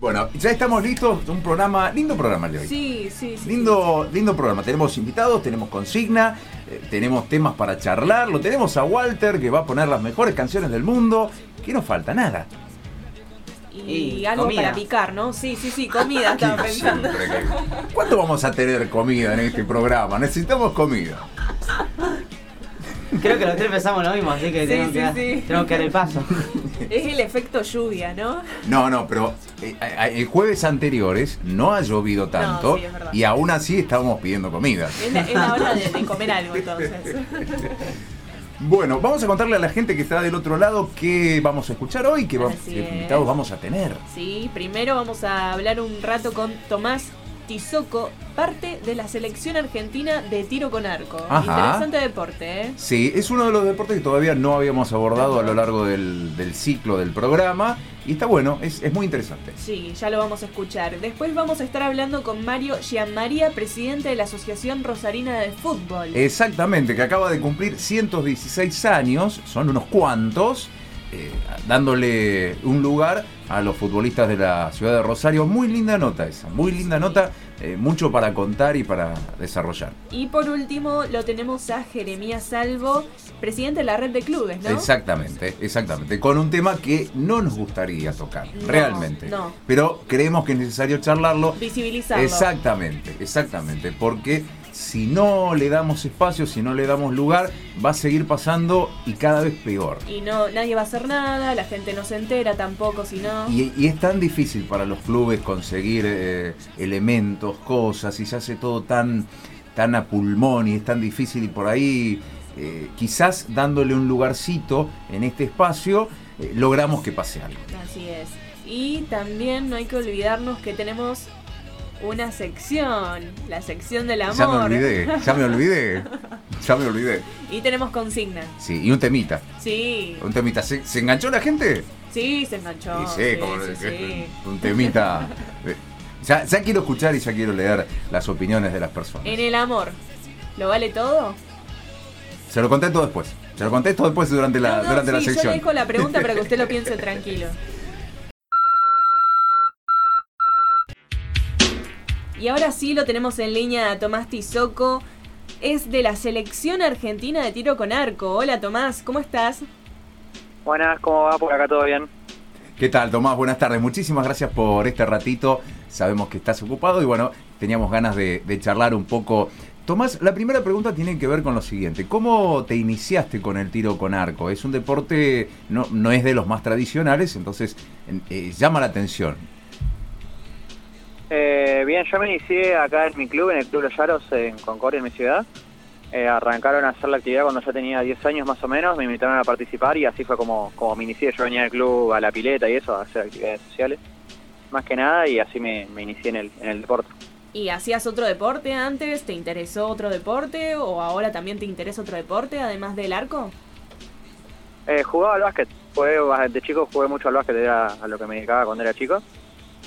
Bueno, ya estamos listos. Un programa, lindo programa el de hoy. Sí, sí, sí. Lindo, lindo programa. Tenemos invitados, tenemos consigna, eh, tenemos temas para charlar. Lo tenemos a Walter que va a poner las mejores canciones del mundo. ¿Qué nos falta? Nada. Y, Y algo comida. para picar, ¿no? Sí, sí, sí, comida estaba pensando. ¿Cuándo vamos a tener comida en este programa? Necesitamos comida. Creo que los tres pensamos lo mismo, así que Sí, tenemos, sí, que tenemos que dar el paso. Es el efecto lluvia, ¿no? No, no, pero eh, el jueves anteriores no ha llovido tanto sí, y aún así estábamos pidiendo comida. Es la, es la hora de, de comer algo entonces. Bueno, vamos a contarle a la gente que está del otro lado qué vamos a escuchar hoy, qué, invitados vamos a tener. Sí, primero vamos a hablar un rato con Tomás Tizoco, parte de la selección argentina de tiro con arco. Ajá. Interesante deporte, ¿eh? Sí, es uno de los deportes que todavía no habíamos abordado a lo largo del, del ciclo del programa y está bueno, es, es muy interesante. Sí, ya lo vamos a escuchar. Después vamos a estar hablando con Mario Gianmaria, presidente de la Asociación Rosarina de Fútbol. Exactamente, que acaba de cumplir 116 años, son unos cuantos, eh, dándole un lugar a los futbolistas de la ciudad de Rosario. Muy linda nota esa, muy linda nota, eh, mucho para contar y para desarrollar. Y por último lo tenemos a Jeremías Salvo, presidente de la red de clubes, ¿no? Exactamente, exactamente, con un tema que no nos gustaría tocar, No, realmente. no. Pero creemos que es necesario charlarlo. Visibilizarlo. Exactamente, exactamente, porque si no le damos espacio, si no le damos lugar, va a seguir pasando y cada vez peor. Y no, nadie va a hacer nada, la gente no se entera tampoco, si no. Y, y es tan difícil para los clubes conseguir eh, elementos, cosas, y se hace todo tan, tan a pulmón y es tan difícil y por ahí eh, quizás dándole un lugarcito en este espacio eh, logramos que pase algo. Así es. Y también no hay que olvidarnos que tenemos una sección, la sección del amor. Ya me olvidé, ya me olvidé, ya me olvidé. Y tenemos consigna. Sí, y un temita, Sí, un temita. ¿Se, se enganchó la gente? sí, se enganchó. Y sí, como sí, sí. un temita. Ya, ya quiero escuchar y ya quiero leer las opiniones de las personas. En el amor, ¿lo vale todo? Se lo contesto después. Se lo contesto después durante la, No, no, durante la sí, yo sección. le dejo la pregunta para que usted lo piense tranquilo. Y ahora sí lo tenemos en línea a Tomás Tizoco. Es de la selección argentina de tiro con arco. Hola Tomás, ¿cómo estás? Buenas, ¿cómo va? Por acá todo bien. ¿Qué tal, Tomás? Buenas tardes. Muchísimas gracias por este ratito. Sabemos que estás ocupado y bueno, teníamos ganas de, de charlar un poco. Tomás, la primera pregunta tiene que ver con lo siguiente. ¿Cómo te iniciaste con el tiro con arco? Es un deporte, no, no es de los más tradicionales, entonces eh, llama la atención. Eh, bien, yo me inicié acá en mi club, en el Club Los Llaros, en Concordia, en mi ciudad. Eh, arrancaron a hacer la actividad cuando ya tenía 10 años más o menos, me invitaron a participar y así fue como, como me inicié. Yo venía del club a la pileta y eso, a hacer actividades sociales, más que nada, y así me, me inicié en el, en el deporte. ¿Y hacías otro deporte antes? ¿Te interesó otro deporte? ¿O ahora también te interesa otro deporte además del arco? Eh, jugaba al básquet, jugué, de chico jugué mucho al básquet, era a lo que me dedicaba cuando era chico.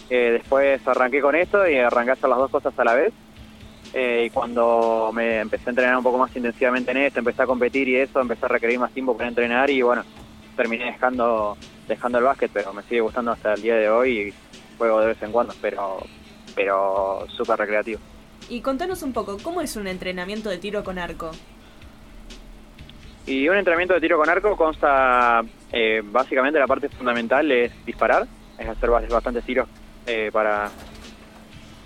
Eh, después arranqué con esto y arranqué a hacer las dos cosas a la vez. Eh, y cuando me empecé a entrenar un poco más intensivamente en esto, empecé a competir y eso, empecé a requerir más tiempo para entrenar y bueno, terminé dejando dejando el básquet, pero me sigue gustando hasta el día de hoy y juego de vez en cuando, pero pero súper recreativo. Y contanos un poco, ¿cómo es un entrenamiento de tiro con arco? Y un entrenamiento de tiro con arco consta, eh, básicamente la parte fundamental es disparar, es hacer bas- bastantes tiros eh, para,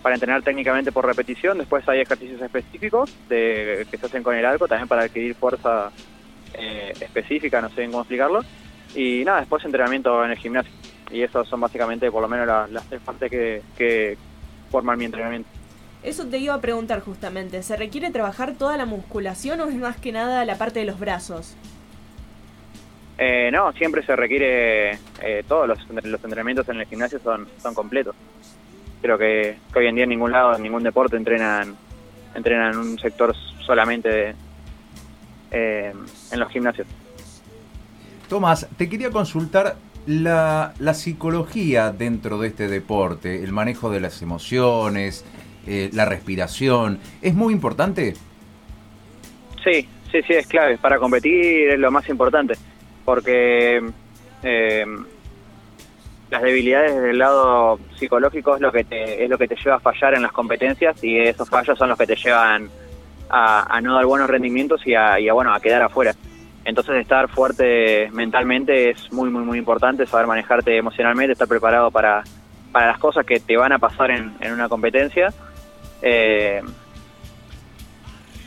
para entrenar técnicamente por repetición. Después hay ejercicios específicos de, que se hacen con el arco, también para adquirir fuerza eh, específica, no sé bien cómo explicarlo. Y nada, después entrenamiento en el gimnasio. Y esas son básicamente por lo menos la- las tres partes que, que forman mi entrenamiento. Eso te iba a preguntar justamente, ¿se requiere trabajar toda la musculación o es más que nada la parte de los brazos? Eh, no, siempre se requiere, eh, todos los, los entrenamientos en el gimnasio son, son completos. Creo que, que hoy en día en ningún lado, en ningún deporte entrenan, entrenan un sector solamente de, eh, en los gimnasios. Tomás, te quería consultar la, la psicología dentro de este deporte, el manejo de las emociones, eh, la respiración. ¿Es muy importante? Sí, sí, sí, es clave. Para competir es lo más importante. Porque eh, las debilidades del lado psicológico es lo que te, es lo que te lleva a fallar en las competencias y esos fallos son los que te llevan a, no dar buenos rendimientos y a, y a, bueno a quedar afuera. Entonces estar fuerte mentalmente es muy muy muy importante, saber manejarte emocionalmente, estar preparado para, para las cosas que te van a pasar en, en una competencia. Eh,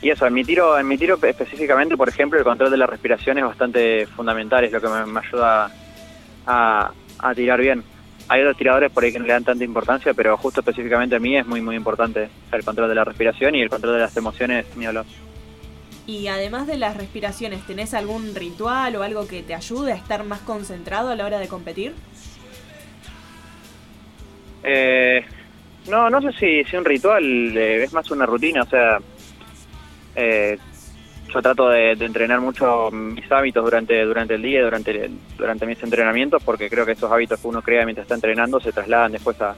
y eso, en mi tiro, en mi tiro específicamente, por ejemplo, el control de la respiración es bastante fundamental, es lo que me, ayuda a, tirar bien. Hay otros tiradores por ahí que no le dan tanta importancia, pero justo específicamente a mí es muy muy importante el control de la respiración y el control de las emociones, ni hablar. Y además de las respiraciones, ¿tenés algún ritual o algo que te ayude a estar más concentrado a la hora de competir? Eh, no, no sé si es un ritual, eh, es más una rutina, o sea, eh, yo trato de, entrenar mucho mis hábitos durante durante el día, durante durante mis entrenamientos, porque creo que esos hábitos que uno crea mientras está entrenando se trasladan después a,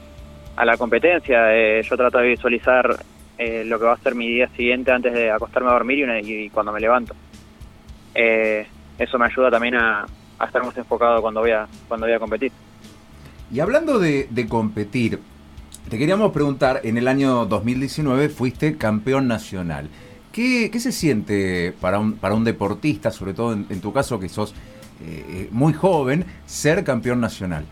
a la competencia. Eh, yo trato de visualizar eh, lo que va a ser mi día siguiente antes de acostarme a dormir y, cuando me levanto. Eso me ayuda también a, estar más enfocado cuando voy a cuando voy a competir. Y hablando de competir, te queríamos preguntar, en el año 2019 fuiste campeón nacional. ¿Qué, se siente para un, para un deportista, sobre todo en, tu caso que sos eh, muy joven, ser campeón nacional?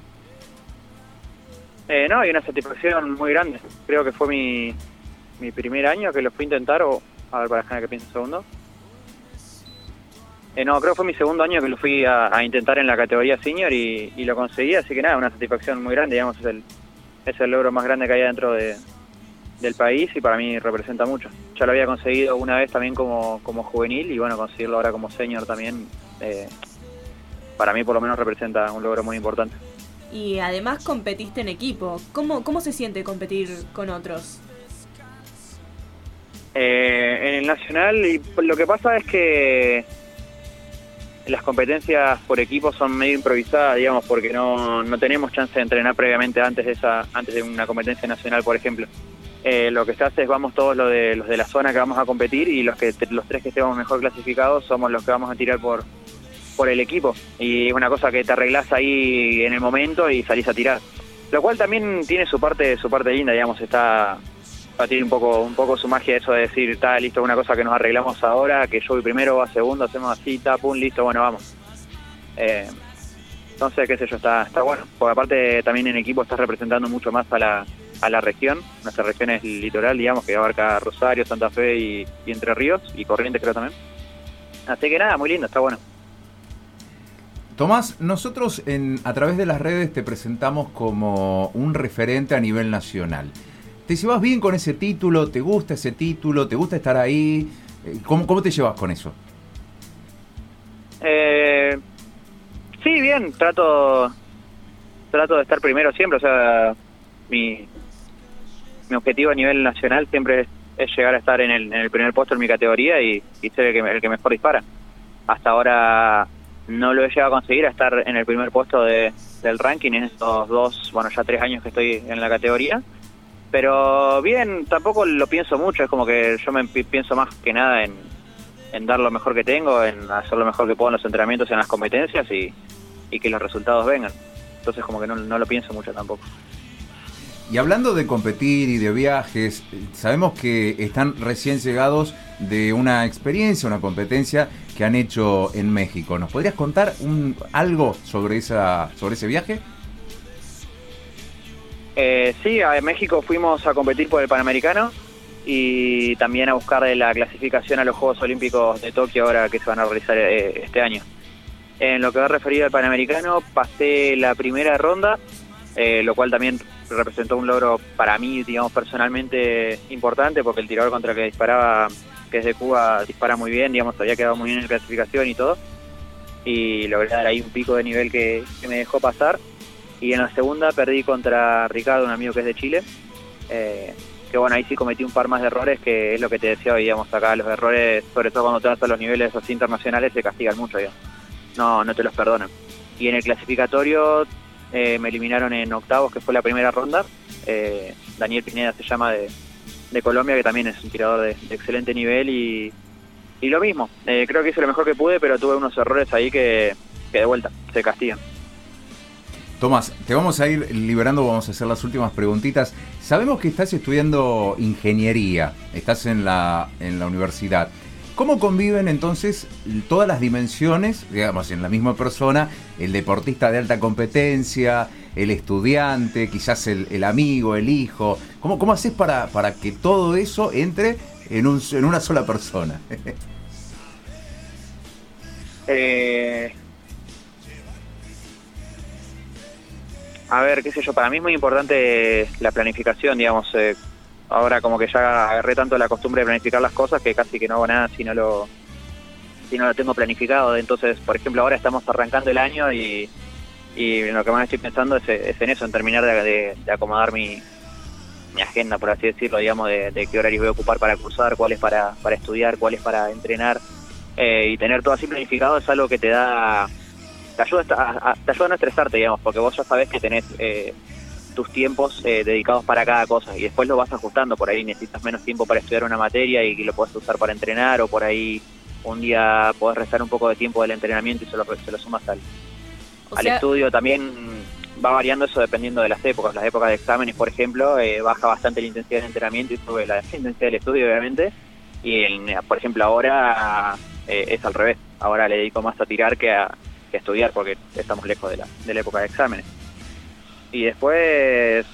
Eh, no, hay una satisfacción muy grande. Creo que fue mi, mi primer año que lo fui a intentar, o a ver, para que piense un segundo. Eh, no, creo que fue mi segundo año que lo fui a, intentar en la categoría senior y, y, lo conseguí, así que nada, una satisfacción muy grande, digamos, es el, es el logro más grande que hay dentro de, del país y para mí representa mucho. Ya lo había conseguido una vez también como, como juvenil y bueno, conseguirlo ahora como senior también, eh, para mí por lo menos representa un logro muy importante. Y además competiste en equipo. ¿Cómo, cómo se siente competir con otros? Eh, en el nacional y lo que pasa es que las competencias por equipo son medio improvisadas, digamos, porque no, no tenemos chance de entrenar previamente antes de esa antes de una competencia nacional, por ejemplo. Eh, lo que se hace es vamos todos los de, los de la zona que vamos a competir y los que los tres que estemos mejor clasificados somos los que vamos a tirar por, por el equipo. Y es una cosa que te arreglás ahí en el momento y salís a tirar. Lo cual también tiene su parte su parte linda, digamos, está tiene un poco un poco su magia eso de decir, está listo, una cosa que nos arreglamos ahora, que yo voy primero, va segundo, hacemos así, pum, listo, bueno, vamos. Eh, entonces, qué sé yo, está, está bueno, porque aparte también en equipo estás representando mucho más a la, a la región. Nuestra región es litoral, digamos, que abarca Rosario, Santa Fe y, Entre Ríos, y Corrientes creo también. Así que nada, muy lindo, está bueno. Tomás, nosotros en, a través de las redes te presentamos como un referente a nivel nacional. ¿Te llevas bien con ese título? ¿Te gusta ese título? ¿Te gusta estar ahí? Eh, ¿Cómo, cómo te llevas con eso? Eh, sí, bien, trato, trato de estar primero siempre, o sea, mi, mi objetivo a nivel nacional siempre es, llegar a estar en el, primer puesto en mi categoría y, ser el que, el que mejor dispara. Hasta ahora no lo he llegado a conseguir, a estar en el primer puesto de, del ranking en estos dos, bueno, ya tres años que estoy en la categoría. Pero bien, tampoco lo pienso mucho, es como que yo me pienso más que nada en, en dar lo mejor que tengo, en hacer lo mejor que puedo en los entrenamientos y en las competencias y, y que los resultados vengan. Entonces como que no, no lo pienso mucho tampoco. Y hablando de competir y de viajes, sabemos que están recién llegados de una experiencia, una competencia que han hecho en México. ¿Nos podrías contar un, algo sobre, ese viaje? Eh, sí, a México fuimos a competir por el Panamericano y también a buscar la clasificación a los Juegos Olímpicos de Tokio ahora que se van a realizar eh, este año. En lo que va referido al Panamericano, pasé la primera ronda, eh, lo cual también representó un logro para mí, digamos, personalmente importante, porque el tirador contra el que disparaba, que es de Cuba, dispara muy bien, digamos, había quedado muy bien en clasificación y todo. Y logré dar ahí un pico de nivel que, me dejó pasar. Y en la segunda perdí contra Ricardo, un amigo que es de Chile. Eh, que bueno, ahí sí cometí un par más de errores, que es lo que te decía digamos, acá los errores, sobre todo cuando te vas a los niveles así internacionales, se castigan mucho, digamos. No, no te los perdonan. Y en el clasificatorio eh, me eliminaron en octavos, que fue la primera ronda. Eh, Daniel Pineda se llama de, Colombia, que también es un tirador de, excelente nivel y, y lo mismo. Eh, creo que hice lo mejor que pude, pero tuve unos errores ahí que, que de vuelta se castigan. Tomás, te vamos a ir liberando, vamos a hacer las últimas preguntitas. Sabemos que estás estudiando ingeniería, estás en la, en la universidad. ¿Cómo conviven entonces todas las dimensiones, digamos, en la misma persona, el deportista de alta competencia, el estudiante, quizás el, amigo, el hijo? ¿Cómo, cómo haces para, para que todo eso entre en, un, en una sola persona? Eh, a ver, qué sé yo, para mí es muy importante la planificación, digamos. eh, ahora como que ya agarré tanto la costumbre de planificar las cosas que casi que no hago nada si no lo si no lo tengo planificado. Entonces, por ejemplo, ahora estamos arrancando el año y, lo que más estoy pensando es, es en eso, en terminar de, acomodar mi, agenda, por así decirlo, digamos, de, de qué horarios voy a ocupar para cursar, cuáles para, para estudiar, cuáles para entrenar. Eh, y tener todo así planificado es algo que te da te ayuda a, te ayuda no estresarte digamos porque vos ya sabés que tenés eh, tus tiempos eh, dedicados para cada cosa y después lo vas ajustando. Por ahí necesitas menos tiempo para estudiar una materia y lo puedes usar para entrenar o por ahí un día podés restar un poco de tiempo del entrenamiento y se lo, se lo sumas al, O al sea, estudio. También va variando eso dependiendo de las épocas. Las épocas de exámenes por ejemplo eh, baja bastante la intensidad del entrenamiento y sube la intensidad del estudio obviamente. Y en- por ejemplo ahora eh, es al revés. Ahora le dedico más a tirar que a, que a estudiar porque estamos lejos de la, de la época de exámenes y después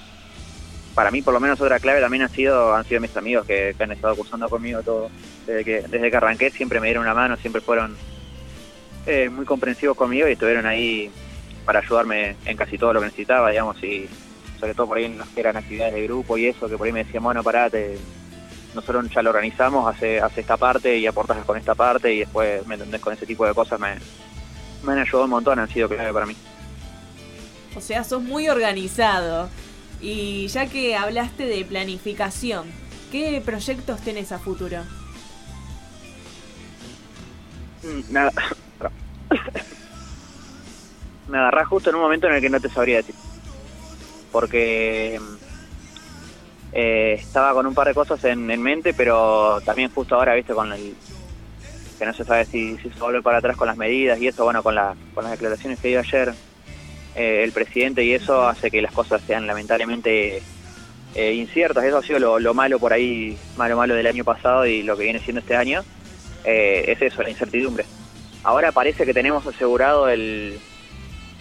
para mí por lo menos otra clave también ha sido han sido mis amigos que, han estado cursando conmigo todo desde que desde que arranqué siempre me dieron una mano siempre fueron eh, muy comprensivos conmigo y estuvieron ahí para ayudarme en casi todo lo que necesitaba, digamos, y sobre todo por ahí en las que eran actividades de grupo y eso, que por ahí me decían, bueno, parate, nosotros ya lo organizamos, hace, hace esta parte y aportas con esta parte y después, ¿me entendés? Con ese tipo de cosas me, me han ayudado un montón, han sido clave para mí. O sea, sos muy organizado. Y ya que hablaste de planificación, ¿qué proyectos tenés a futuro? Mm, Me, aga- me agarrás justo en un momento en el que no te sabría decir. Porque mm, eh, estaba con un par de cosas en, en mente, pero también justo ahora, viste, con el que no se sabe si, si se volver para atrás con las medidas y eso, bueno, con, la, con las declaraciones que dio ayer eh, el presidente y eso hace que las cosas sean lamentablemente eh, inciertas. Eso ha sido lo, lo malo por ahí, malo, malo del año pasado y lo que viene siendo este año. Eh, es eso, la incertidumbre. Ahora parece que tenemos asegurado el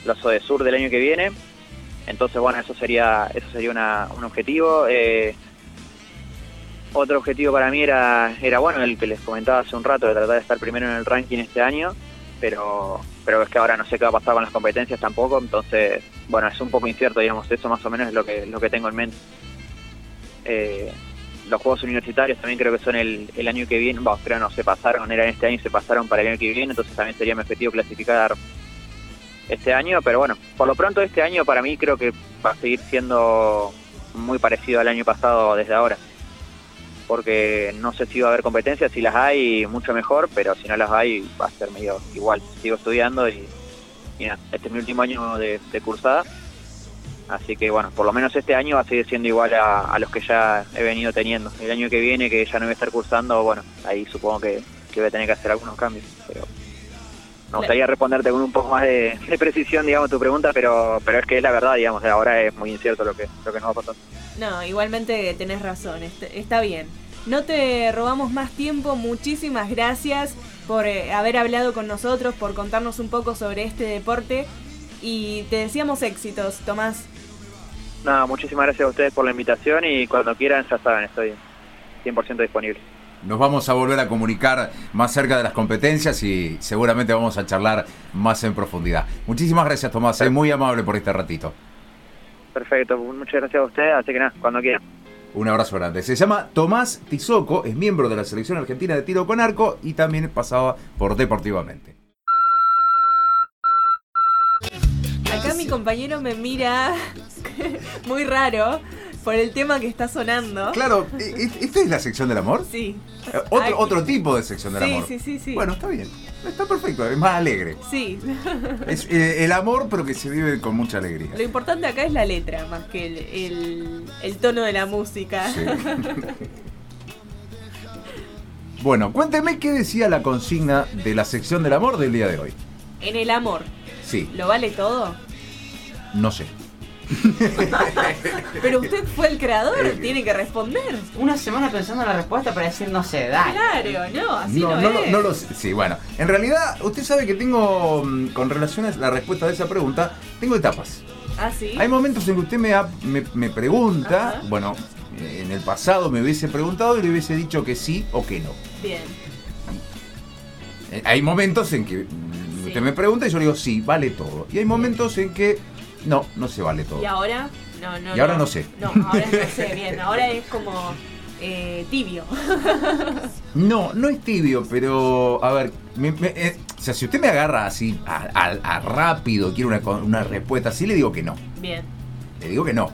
los Sur del año que viene, entonces bueno, eso sería eso sería una, un objetivo. Eh, otro objetivo para mí era, era bueno, el que les comentaba hace un rato, de tratar de estar primero en el ranking este año, pero pero es que ahora no sé qué va a pasar con las competencias tampoco, entonces bueno, es un poco incierto, digamos, eso más o menos es lo que, lo que tengo en mente. Eh, los Juegos Universitarios también creo que son el, el año que viene, bueno, creo no, se pasaron, eran este año y se pasaron para el año que viene, entonces también sería mi objetivo clasificar este año, pero bueno, por lo pronto este año para mí creo que va a seguir siendo muy parecido al año pasado desde ahora, porque no sé si va a haber competencias, si las hay mucho mejor, pero si no las hay va a ser medio igual, sigo estudiando y, y nada, este es mi último año de, cursada, Así que bueno, por lo menos este año va a seguir siendo igual a, a los que ya he venido teniendo. El año que viene, que ya no voy a estar cursando, bueno, ahí supongo que, que voy a tener que hacer algunos cambios. Pero me gustaría responderte con un poco más de, de precisión, digamos, tu pregunta, pero pero es que es la verdad, digamos, ahora es muy incierto lo que, lo que nos va a pasar. No, igualmente tenés razón, est- está bien. No te robamos más tiempo, muchísimas gracias por eh, haber hablado con nosotros, por contarnos un poco sobre este deporte y te deseamos éxitos, Tomás. Nada, muchísimas gracias a ustedes por la invitación y cuando quieran, ya saben, estoy 100% disponible. Nos vamos a volver a comunicar más cerca de las competencias y seguramente vamos a charlar más en profundidad. Muchísimas gracias, Tomás. Es muy amable por este ratito. Perfecto, muchas gracias a ustedes, así que nada, cuando quieran. Un abrazo grande. Se llama Tomás Tizoco, es miembro de la selección argentina de tiro con arco y también pasaba por Deportivamente. Acá mi compañero me mira muy raro por el tema que está sonando. Claro, ¿e- e- ¿esta es la sección del amor? Sí. Eh, Otro, otro tipo de sección del Sí, amor. sí, sí, sí. Bueno, está bien. Está perfecto, es más alegre. Sí. Es eh, el amor, pero que se vive con mucha alegría. Lo importante acá es la letra, más que el, el- el tono de la música. Sí. bueno, cuénteme qué decía la consigna de la sección del amor del día de hoy. En el amor, Sí. ¿lo vale todo? No sé. Pero usted fue el creador, Eh, tiene que responder. Una semana pensando en la respuesta para decir no sé, dale. Claro, no, así no, no, no, lo- es. no lo sé. Sí, bueno. En realidad, usted sabe que tengo, mm, con relación a la respuesta de esa pregunta, tengo etapas. Ah, sí. Hay momentos en que usted me, ha- me, me pregunta, Ajá. bueno, en el pasado me hubiese preguntado y le hubiese dicho que sí o que no. Bien. Eh, Hay momentos en que mm, Sí. usted me pregunta y yo le digo sí, vale todo. Y hay momentos en que no, no se vale todo. ¿Y ahora? No, no. Y ahora no sé. No, ahora no sé, bien. Ahora es como eh, tibio. No, no es tibio, pero a ver, me- me- eh, o sea, si usted me agarra así a, a- a rápido, quiere una, una respuesta así, le digo que no. Bien. Le digo que no.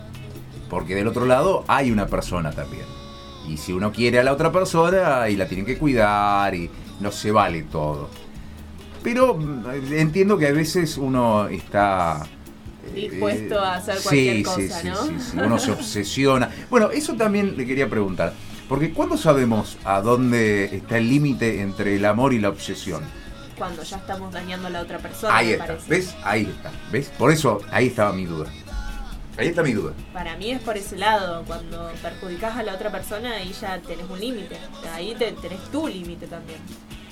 Porque del otro lado hay una persona también. Y si uno quiere a la otra persona y la tienen que cuidar y no se vale todo. Pero mm, entiendo que a veces uno está... Dispuesto a hacer cualquier sí, cosa, sí, ¿no? sí, sí, uno se obsesiona. Bueno, eso también le quería preguntar. Porque ¿cuándo sabemos a dónde está el límite entre el amor y la obsesión? Cuando ya estamos dañando a la otra persona, Ahí me está, parece. ¿ves? Ahí está, ¿ves? Por eso, ahí estaba mi duda. Ahí está mi duda. Para mí es por ese lado, cuando perjudicas a la otra persona, ahí ya tenés un límite. Ahí te, tenés tu límite también.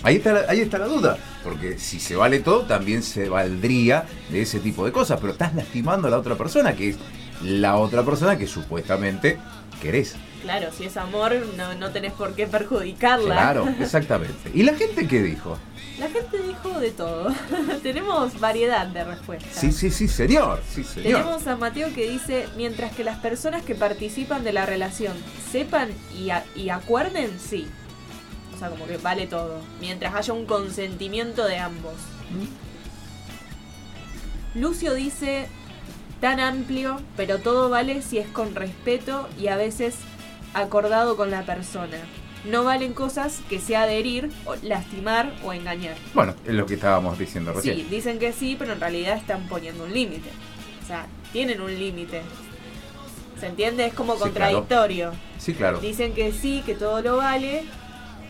Ahí está, la, ahí está la duda, porque si se vale todo, también se valdría de ese tipo de cosas, pero estás lastimando a la otra persona, que es la otra persona que supuestamente querés. Claro, si es amor, no, no tenés por qué perjudicarla. Claro, exactamente. ¿Y la gente qué dijo? La gente dijo de todo. Tenemos variedad de respuestas. Sí, sí, sí, señor, sí, señor. Tenemos a Mateo que dice, mientras que las personas que participan de la relación sepan y, a- y acuerden, sí. Como que vale todo. Mientras haya un consentimiento de ambos. Lucio dice, tan amplio, pero todo vale si es con respeto y a veces acordado con la persona. No valen cosas que sea adherir, o lastimar o engañar. Bueno, es lo que estábamos diciendo recién. Sí, dicen que sí, pero en realidad están poniendo un límite. O sea, tienen un límite. ¿Se entiende? Es como Sí, contradictorio. Sí, claro. Dicen que sí, que todo lo vale,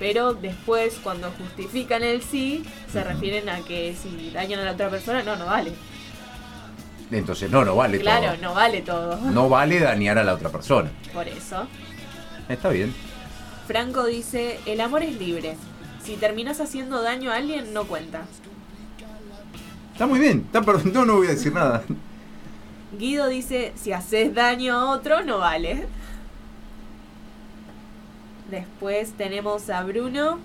pero después cuando justifican el sí, se refieren a que si dañan a la otra persona, no, no vale. Entonces, no, no vale claro, todo. no vale todo. No vale dañar a la otra persona. Por eso. Está bien. Franco dice, el amor es libre. Si terminas haciendo daño a alguien, no cuenta. Está muy bien. Está no voy a decir nada. Guido dice, si haces daño a otro, no vale. Después tenemos a Bruno.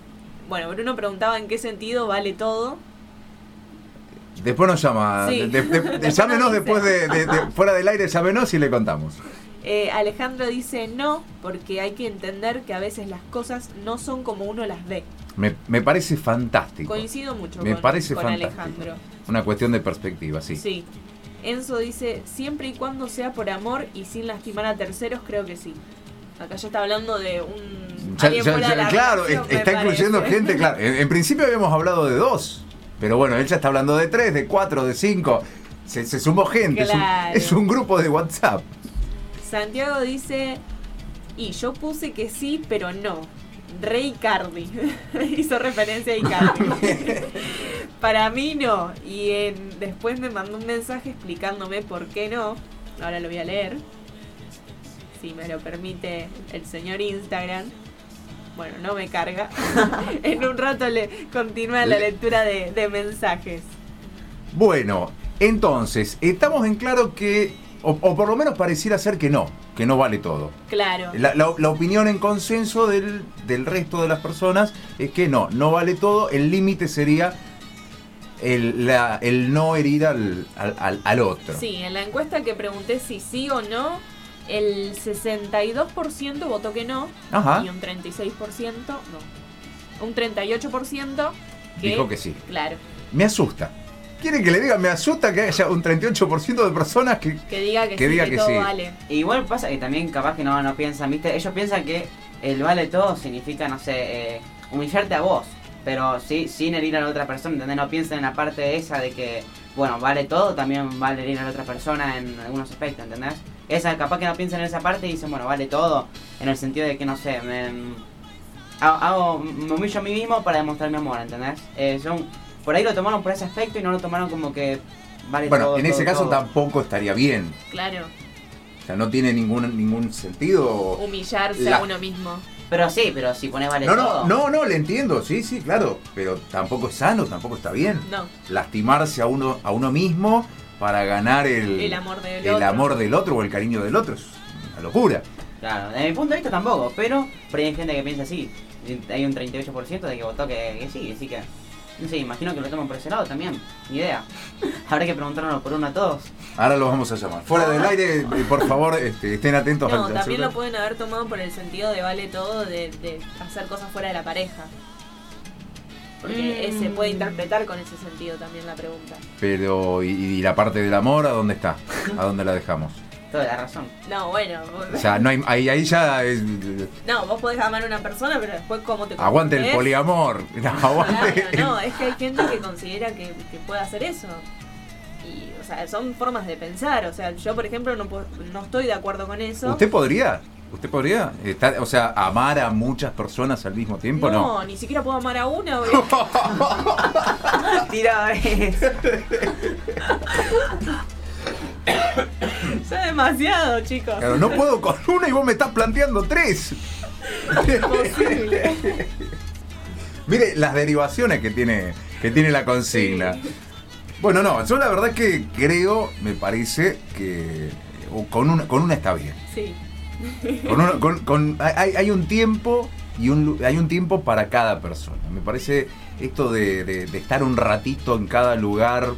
Bueno, Bruno preguntaba en qué sentido vale todo. Después nos llama. Sí. de- de- de- llámenos después de, fuera del aire, llámenos y le contamos. Eh, Alejandro dice no, porque hay que entender que a veces las cosas no son como uno las ve. Me, me parece fantástico. Coincido mucho Me con, parece con fantástico. Alejandro. Una cuestión de perspectiva, sí. Sí. Enzo dice, siempre y cuando sea por amor y sin lastimar a terceros, creo que sí. Acá ya está hablando de un... Ya- ya- ya- claro, relación, está incluyendo parece. gente, claro. En, en principio habíamos hablado de dos, pero bueno, él ya está hablando de tres, de cuatro, de cinco. Se, se sumó gente, es un- Claro. es, un, grupo de WhatsApp. Santiago dice, y yo puse que sí, pero no. Rey Cardi. Hizo referencia a Icardi. Para mí no. Y en- después me mandó un mensaje explicándome por qué no. Ahora lo voy a leer. Si me lo permite el señor Instagram. Bueno, no me carga. en un rato le continúa la lectura de, de mensajes. Bueno, entonces, estamos en claro que, o, o por lo menos pareciera ser que no, que no vale todo. Claro. La, la- la opinión en consenso del, del resto de las personas es que no, no vale todo. El límite sería el, la- el no herir al, al- al- al otro. Sí, en la encuesta que pregunté si sí o no, el 62% votó que no Ajá. y un 36% no. Un 38% que Dijo que sí. Claro, Me asusta. ¿Quieren que le diga? Me asusta que haya un 38% de personas que... que diga que, Que sí, diga que, que todo sí. vale. E igual pasa que también capaz que no, no piensan, ¿viste? Ellos piensan que el vale todo significa, no sé, eh, humillarte a vos. Pero sí, sin herir a la otra persona, ¿entendés? No piensan en la parte esa de que, bueno, vale todo, también vale herir a la otra persona en algunos aspectos, ¿entendés? Esa, capaz que no piensan en esa parte y dicen, bueno, vale todo, en el sentido de que, no sé, me, hago, hago- me humillo a mí mismo para demostrar mi amor, ¿entendés? Eh, son, por ahí lo tomaron por ese aspecto y no lo tomaron como que vale Bueno, todo, en ese todo, caso todo. tampoco estaría bien. Claro, O sea, no tiene ningún, ningún sentido. humillarse La- a uno mismo. Pero sí, pero si pones vale No, todo. no, no, no, le entiendo, sí, sí, claro. Pero tampoco es sano, tampoco está bien. No, Lastimarse a uno, a uno mismo para ganar el, El amor del el otro. amor del otro o el cariño del otro. Es una locura. Claro, desde mi punto de vista tampoco, pero, pero hay gente que piensa así. Hay un 38% de que votó que, que sí, así que. No sé, imagino que lo toman por ese lado también. Ni idea. Habrá que preguntarnos por uno a todos. Ahora los vamos a llamar. Fuera del aire, eh, por favor, este, estén atentos no, al- al también lo pueden haber tomado por el sentido de vale todo de, de hacer cosas fuera de la pareja. Porque Mm. se puede interpretar con ese sentido también la pregunta. Pero, ¿y, y la parte del amor a dónde está? ¿A dónde la dejamos? Toda la razón. No, bueno, vos- O sea, no hay, ahí, ahí ya es- no, vos podés amar a una persona, pero después cómo te aguante el poliamor. No, aguante. Claro, no, es que hay gente que considera que, que puede hacer eso. Y, o sea, son formas de pensar. O sea, yo, por ejemplo, no, no estoy de acuerdo con eso. ¿Usted podría? ¿Usted podría? estar- o sea, amar a muchas personas al mismo tiempo? No. ni siquiera puedo amar a una. Tira vez. ya demasiado, chicos. Claro, no puedo con una y vos me estás planteando tres. Imposible. Mire las derivaciones que tiene, que tiene la consigna. Sí. Bueno, no, yo la verdad que creo, me parece que con una, con una está bien. Sí. Con una- con- con- hay, hay un tiempo y un, hay un tiempo para cada persona. Me parece esto de, de- de estar un ratito en cada lugar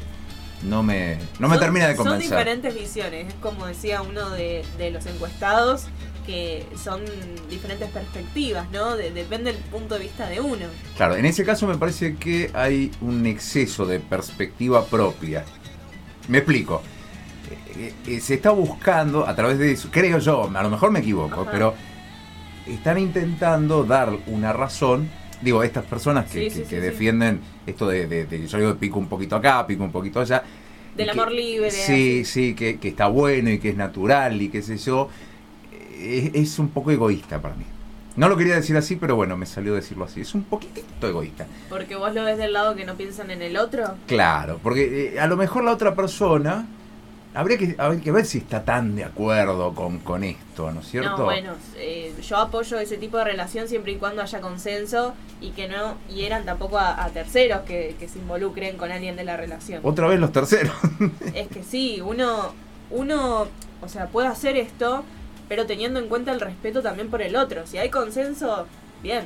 no me, no me Son- termina de Son convencer. diferentes visiones. Es como decía uno de, de los encuestados, que son diferentes perspectivas, ¿no? De- depende del punto de vista de uno. Claro, en ese caso me parece que hay un exceso de perspectiva propia. Me explico. Eh, se está buscando a través de eso, creo yo, a lo mejor me equivoco, Ajá. pero están intentando dar una razón, digo, estas personas que, Sí, que- sí, que sí, sí. defienden esto de, de- de- yo digo, pico un poquito acá, pico un poquito allá. Del que- amor libre. Sí, así. sí, que, que está bueno y que es natural y qué sé yo. Es, es un poco egoísta para mí. No lo quería decir así, pero bueno, me salió decirlo así. Es un poquitito egoísta. Porque vos lo ves del lado que no piensan en el otro. Claro, porque eh, a lo mejor la otra persona habría que, habría que ver si está tan de acuerdo con, con esto, ¿no es cierto? No, bueno, eh, yo apoyo ese tipo de relación siempre y cuando haya consenso y que no hieran tampoco a, a terceros que, que se involucren con alguien de la relación. Otra vez los terceros. Es que sí, uno, uno, o sea, puede hacer esto, pero teniendo en cuenta el respeto también por el otro. Si hay consenso, bien.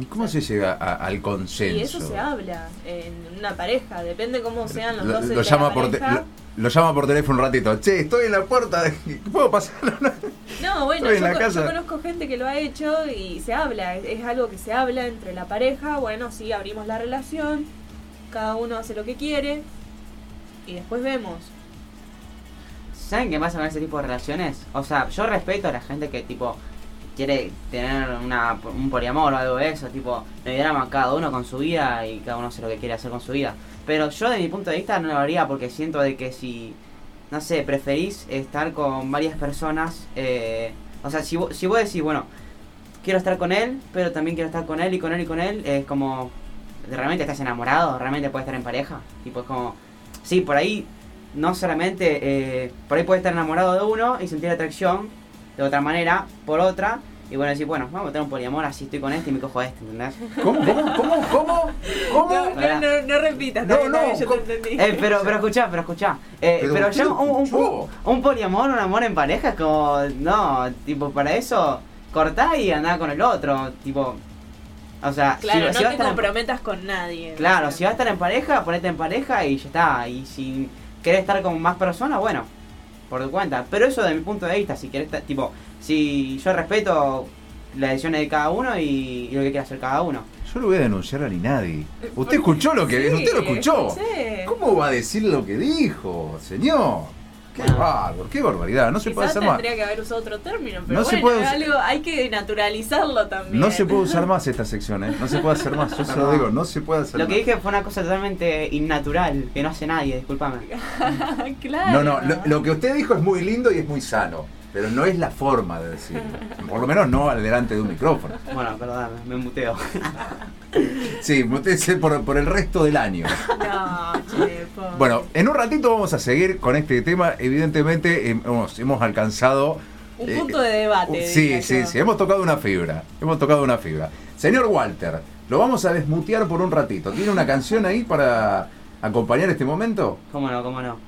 ¿Y cómo se llega a- al consenso? Y eso se habla en una pareja, depende cómo sean los Lo, dos. lo llama la pareja. Lo llama por teléfono un ratito. Che, estoy en la puerta. ¿Puedo pasar? No, bueno, yo, conozco gente que lo ha hecho y se habla, es, es algo que se habla entre la pareja, bueno, sí, abrimos la relación, cada uno hace lo que quiere y después vemos. ¿Saben qué pasa con ese tipo de relaciones? O sea, yo respeto a la gente que tipo quiere tener una, un poliamor o algo de eso, tipo, le diéramos a cada uno con su vida y cada uno hace lo que quiere hacer con su vida. Pero yo de mi punto de vista no lo haría porque siento de que si, no sé, preferís estar con varias personas, eh, o sea, si, si vos decís, bueno, quiero estar con él, pero también quiero estar con él y con él y con él, es como, ¿realmente estás enamorado? ¿Realmente puedes estar en pareja? Tipo, es como, sí, por ahí no solamente, eh, por ahí puedes estar enamorado de uno y sentir atracción de otra manera por otra. Y bueno, decir, bueno, vamos a tener un poliamor, así estoy con este y me cojo a este, ¿entendés? ¿Cómo? ¿Cómo? ¿Cómo? ¿Cómo? ¿Cómo? No, no, no, no repitas, No, no, bien, yo ¿cómo? te entendí. Eh, pero, pero escuchá, pero escuchá. Eh, Pero pero, ya un, un, un poliamor, un amor en pareja es como, no, tipo, para eso cortá y andá con el otro, tipo, o sea, Claro, si, no si te estar en- comprometas con nadie. Claro, o sea. si vas a estar en pareja, ponete en pareja y ya está. Y si querés estar con más personas, bueno, por tu cuenta. Pero eso de mi punto de vista, si querés, tipo, si yo respeto las decisiones de cada uno y, y lo que quiera hacer cada uno. Yo lo voy a denunciar a Ninadi. ¿Por ¿Usted qué? escuchó lo que Sí, ¿Usted lo escuchó? escuché. ¿Cómo va a decir lo que dijo, señor? Qué Bueno. bárbaro, qué barbaridad. No se puede Quizás hacer más. tendría que haber usado otro término, pero No se bueno, puede es usar- algo, hay que naturalizarlo también. No se puede usar más esta sección, ¿eh? No se puede hacer más. Yo se lo digo, no se puede hacer Lo que más. dije fue una cosa totalmente innatural, que no hace nadie, discúlpame. claro. No, no, lo, lo que usted dijo es muy lindo y es muy sano. Pero no es la forma de decirlo. Por lo menos no al delante de un micrófono. Bueno, perdón, me muteo. Sí, mutese por, por el resto del año. No, che. Bueno, en un ratito vamos a seguir con este tema. Evidentemente hemos, hemos alcanzado... Un eh, punto de debate. Sí, sí, yo. sí, hemos tocado una fibra. Hemos tocado una fibra. Señor Walter, lo vamos a desmutear por un ratito. ¿Tiene una canción ahí para acompañar este momento? ¿Cómo no, cómo no?